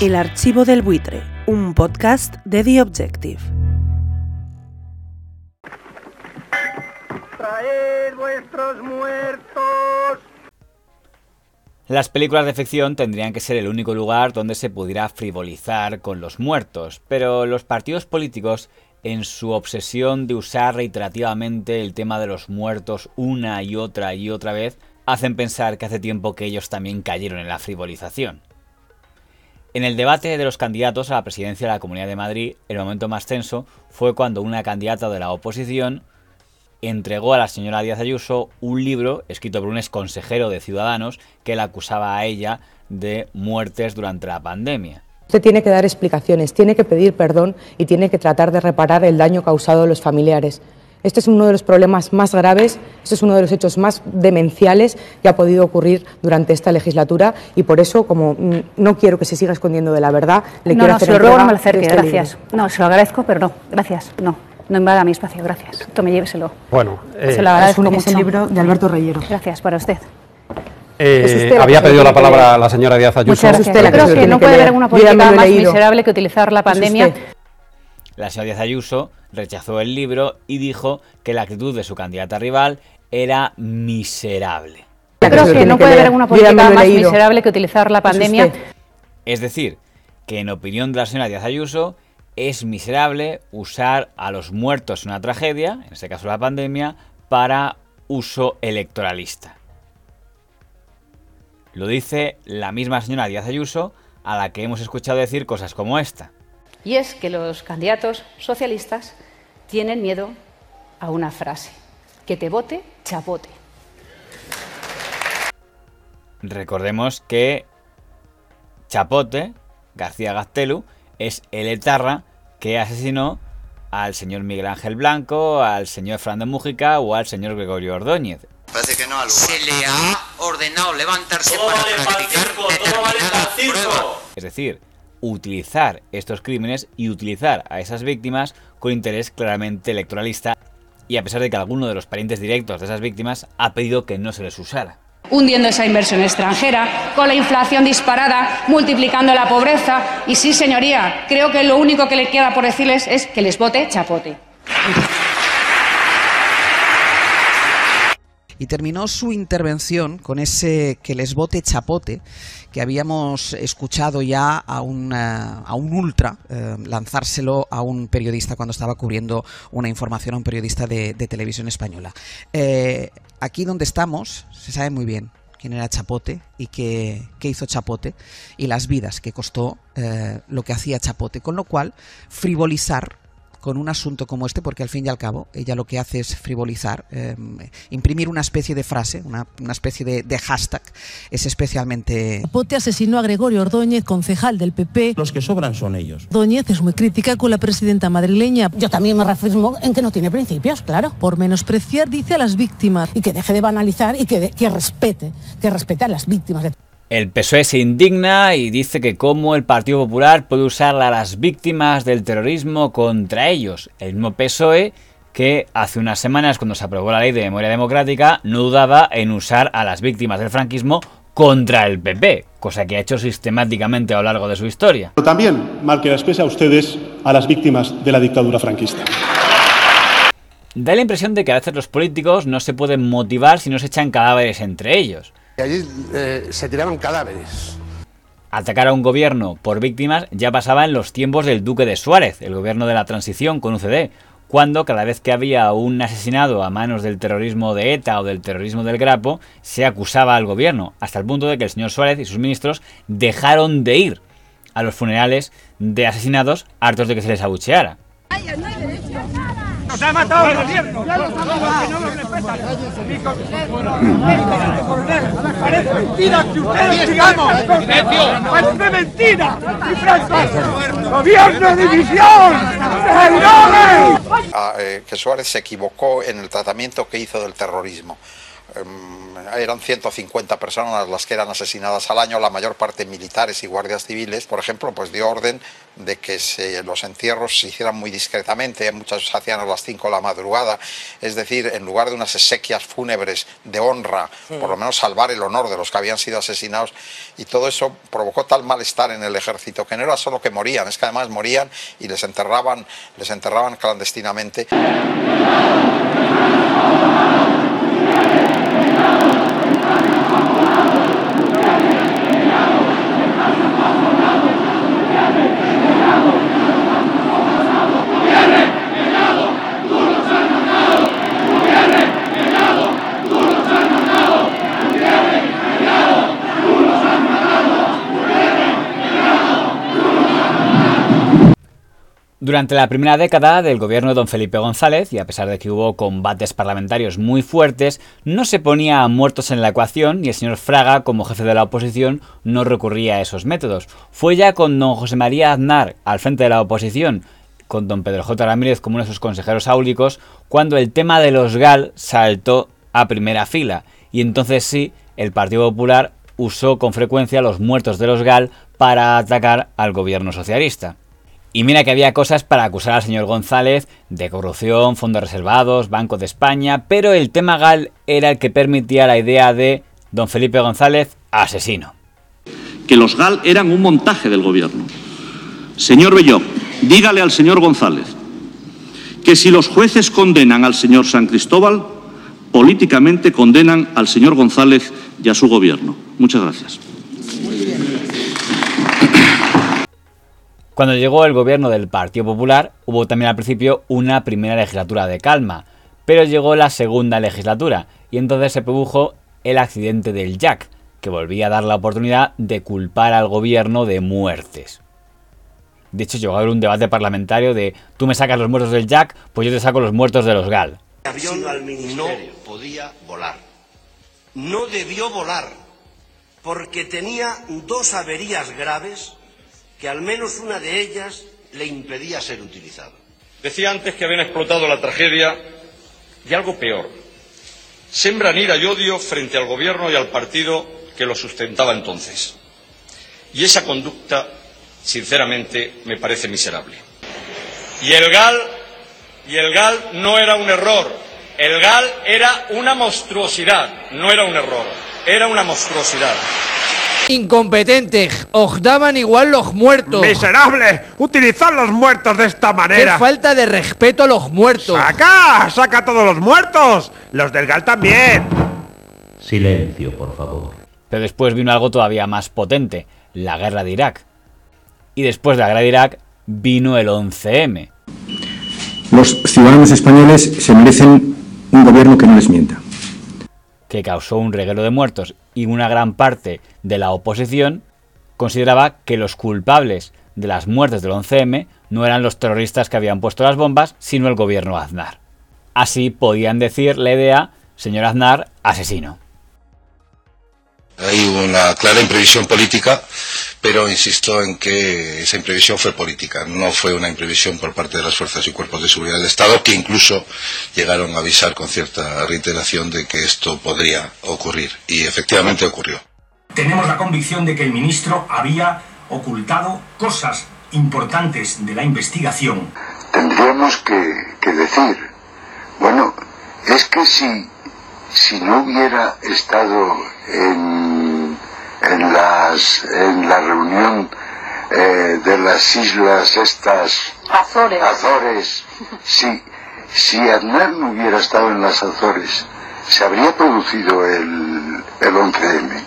El Archivo del Buitre, un podcast de The Objective. ¡Traed vuestros muertos! Las películas de ficción tendrían que ser el único lugar donde se pudiera frivolizar con los muertos, pero los partidos políticos, en su obsesión de usar reiterativamente el tema de los muertos una y otra y otra vez, hacen pensar que hace tiempo que ellos también cayeron en la frivolización. En el debate de los candidatos a la presidencia de la Comunidad de Madrid, el momento más tenso fue cuando una candidata de la oposición entregó a la señora Díaz Ayuso un libro escrito por un exconsejero de Ciudadanos que la acusaba a ella de muertes durante la pandemia. Usted tiene que dar explicaciones, tiene que pedir perdón y tiene que tratar de reparar el daño causado a los familiares. Este es uno de los problemas más graves, este es uno de los hechos más demenciales que ha podido ocurrir durante esta legislatura y por eso, como mm, no quiero que se siga escondiendo de la verdad, le no, quiero no, hacer se lo ruego, no entrega me lo acerque, este gracias. libro. No, se lo agradezco, pero no, gracias, no. No invada mi espacio, gracias. Tome, lléveselo. Bueno, eh, se lo Es, agradezco un- es el mucho. libro de Alberto Reyero. Gracias para usted. eh, había pedido la palabra la señora Díaz Ayuso. Muchas gracias. Yo creo que no puede haber una política más leído. miserable que utilizar la pandemia. La señora Díaz Ayuso rechazó el libro y dijo que la actitud de su candidata rival era miserable. Creo que no puede haber una política más leído. miserable que utilizar la pandemia. Es decir, que en opinión de la señora Díaz Ayuso es miserable usar a los muertos en una tragedia, en este caso la pandemia, para uso electoralista. Lo dice la misma señora Díaz Ayuso a la que hemos escuchado decir cosas como esta. Y es que los candidatos socialistas tienen miedo a una frase. Que te vote, chapote. Recordemos que Chapote, García Gaztelu, es el etarra que asesinó al señor Miguel Ángel Blanco, al señor Fernando Mújica o al señor Gregorio Ordóñez. Parece que no al Se le ha ordenado levantarse para practicar determinadas pruebas. Es decir, utilizar estos crímenes y utilizar a esas víctimas con interés claramente electoralista y a pesar de que alguno de los parientes directos de esas víctimas ha pedido que no se les usara. hundiendo esa inversión extranjera, con la inflación disparada, multiplicando la pobreza. Y sí, señoría, creo que lo único que le queda por decirles es que les vote chapote. Y terminó su intervención con ese que les vote chapote que habíamos escuchado ya a un, a un ultra eh, lanzárselo a un periodista cuando estaba cubriendo una información a un periodista de, televisión española. Eh, aquí donde estamos se sabe muy bien quién era Chapote y qué, qué hizo Chapote y las vidas que costó eh, lo que hacía Chapote, con lo cual frivolizar con un asunto como este, porque al fin y al cabo ella lo que hace es frivolizar, eh, imprimir una especie de frase, una, una especie de, de hashtag, es especialmente Chapote asesinó a Gregorio Ordóñez, concejal del PP. Los que sobran son ellos. Ordóñez es muy crítica con la presidenta madrileña Yo también me reafirmo en que no tiene principios, claro. por menospreciar, dice, a las víctimas. Y que deje de banalizar y que, de- que respete, que respete a las víctimas de El PSOE se indigna y dice que cómo el Partido Popular puede usar a las víctimas del terrorismo contra ellos. El mismo PSOE que hace unas semanas cuando se aprobó la ley de memoria democrática no dudaba en usar a las víctimas del franquismo contra el PP, cosa que ha hecho sistemáticamente a lo largo de su historia. Pero también, mal que las pese a ustedes, a las víctimas de la dictadura franquista. Da la impresión de que a veces los políticos no se pueden motivar si no se echan cadáveres entre ellos. Y allí eh, se tiraban cadáveres. Atacar a un gobierno por víctimas ya pasaba en los tiempos del Duque de Suárez, el gobierno de la transición con UCD, cuando cada vez que había un asesinado a manos del terrorismo de ETA o del terrorismo del Grapo, se acusaba al gobierno, hasta el punto de que el señor Suárez y sus ministros dejaron de ir a los funerales de asesinados hartos de que se les abucheara. ¡Nos ha matado el gobierno! ¡Ya lo sabemos que no nos respetan! ¡Parece mentira que ustedes digamos! ¡Parece mentira! ¡Y Franco! ¡Gobierno de división! ¡Traidores! Ah, eh, que Suárez se equivocó en el tratamiento que hizo del terrorismo. Eran 150 personas las que eran asesinadas al año, la mayor parte militares y guardias civiles, por ejemplo, pues dio orden de que se, los entierros se hicieran muy discretamente, muchas se hacían a las 5 de la madrugada, es decir, en lugar de unas exequias fúnebres de honra, por lo menos salvar el honor de los que habían sido asesinados, y todo eso provocó tal malestar en el ejército que no era solo que morían, es que además morían y les enterraban, les enterraban clandestinamente. Amen. Durante la primera década del gobierno de don Felipe González, y a pesar de que hubo combates parlamentarios muy fuertes, no se ponía a muertos en la ecuación y el señor Fraga, como jefe de la oposición, no recurría a esos métodos. Fue ya con don José María Aznar al frente de la oposición, con don Pedro J. Ramírez como uno de sus consejeros áulicos, cuando el tema de los GAL saltó a primera fila. Y entonces sí, el Partido Popular usó con frecuencia los muertos de los GAL para atacar al gobierno socialista. Y mira que había cosas para acusar al señor González de corrupción, fondos reservados, Banco de España, pero el tema GAL era el que permitía la idea de don Felipe González asesino. Que los GAL eran un montaje del gobierno. Señor Belló, dígale al señor González que si los jueces condenan al señor San Cristóbal, políticamente condenan al señor González y a su gobierno. Muchas gracias. Cuando llegó el gobierno del Partido Popular, hubo también al principio una primera legislatura de calma, pero llegó la segunda legislatura y entonces se produjo el accidente del Jack, que volvía a dar la oportunidad de culpar al gobierno de muertes. De hecho, llegó a haber un debate parlamentario de tú me sacas los muertos del Jack, pues yo te saco los muertos de los GAL. El avión no podía volar. No debió volar porque tenía dos averías graves que al menos una de ellas le impedía ser utilizado. Decía antes que habían explotado la tragedia y algo peor. Sembran ira y odio frente al gobierno y al partido que lo sustentaba entonces. Y esa conducta, sinceramente, me parece miserable. Y el GAL, y el GAL no era un error. El GAL era una monstruosidad, no era un error, era una monstruosidad. Incompetentes, os daban igual los muertos. ¡Miserable! ¡Utilizar los muertos de esta manera! ¡Qué falta de respeto a los muertos! ¡Saca! ¡Saca a todos los muertos! ¡Los del GAL también! Silencio, por favor. Pero después vino algo todavía más potente, la guerra de Irak. Y después de la guerra de Irak vino el 11M. Los ciudadanos españoles se merecen un gobierno que no les mienta que causó un reguero de muertos y una gran parte de la oposición consideraba que los culpables de las muertes del 11M no eran los terroristas que habían puesto las bombas, sino el gobierno Aznar. Así podían decir la idea, señor Aznar, asesino. Hay una clara imprevisión política, pero insisto en que esa imprevisión fue política, no fue una imprevisión por parte de las fuerzas y cuerpos de seguridad del Estado, que incluso llegaron a avisar con cierta reiteración de que esto podría ocurrir, y efectivamente ocurrió. Tenemos la convicción de que el ministro había ocultado cosas importantes de la investigación. Tendríamos que, que decir, bueno, es que si si no hubiera estado en, en, las, en la reunión eh, de las islas estas Azores, Azores si, si Aznar no hubiera estado en las Azores, se habría producido el, el 11M.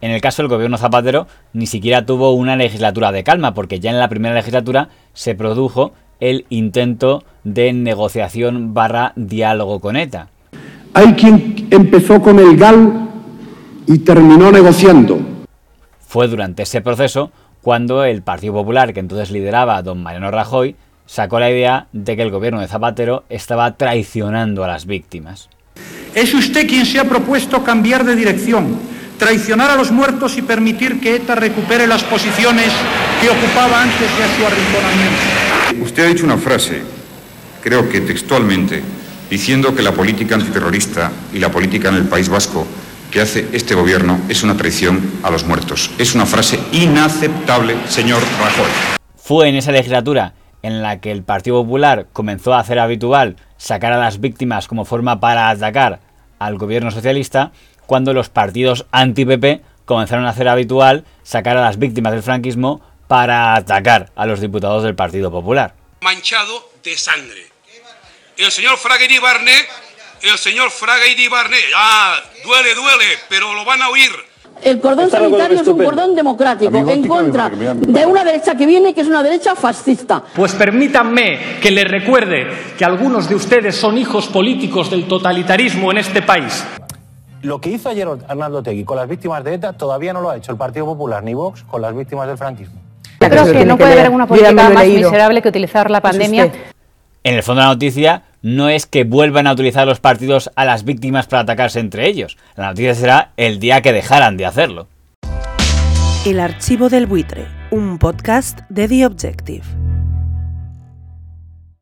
En el caso del gobierno Zapatero, ni siquiera tuvo una legislatura de calma, porque ya en la primera legislatura se produjo el intento de negociación barra diálogo con ETA. Hay quien empezó con el GAL y terminó negociando. Fue durante ese proceso cuando el Partido Popular, que entonces lideraba don Mariano Rajoy, sacó la idea de que el gobierno de Zapatero estaba traicionando a las víctimas. Es usted quien se ha propuesto cambiar de dirección, traicionar a los muertos y permitir que ETA recupere las posiciones que ocupaba antes de su arrinconamiento. Usted ha dicho una frase, creo que textualmente, diciendo que la política antiterrorista y la política en el País Vasco que hace este gobierno es una traición a los muertos. Es una frase inaceptable, señor Rajoy. Fue en esa legislatura en la que el Partido Popular comenzó a hacer habitual sacar a las víctimas como forma para atacar al gobierno socialista, cuando los partidos anti-PP comenzaron a hacer habitual sacar a las víctimas del franquismo para atacar a los diputados del Partido Popular. Manchado de sangre. El señor Fraga Iribarne, el señor Fraga Iribarne, ah, duele, duele, pero lo van a oír. El cordón sanitario es un cordón democrático en contra de una derecha que viene que es una derecha fascista. Pues permítanme que les recuerde que algunos de ustedes son hijos políticos del totalitarismo en este país. Lo que hizo ayer Arnaldo Tegui con las víctimas de ETA todavía no lo ha hecho el Partido Popular ni Vox con las víctimas del franquismo. Yo creo que no puede haber una política más miserable que utilizar la pandemia. En el fondo de la noticia no es que vuelvan a utilizar los partidos a las víctimas para atacarse entre ellos. La noticia será el día que dejaran de hacerlo. El archivo del buitre, un podcast de The Objective.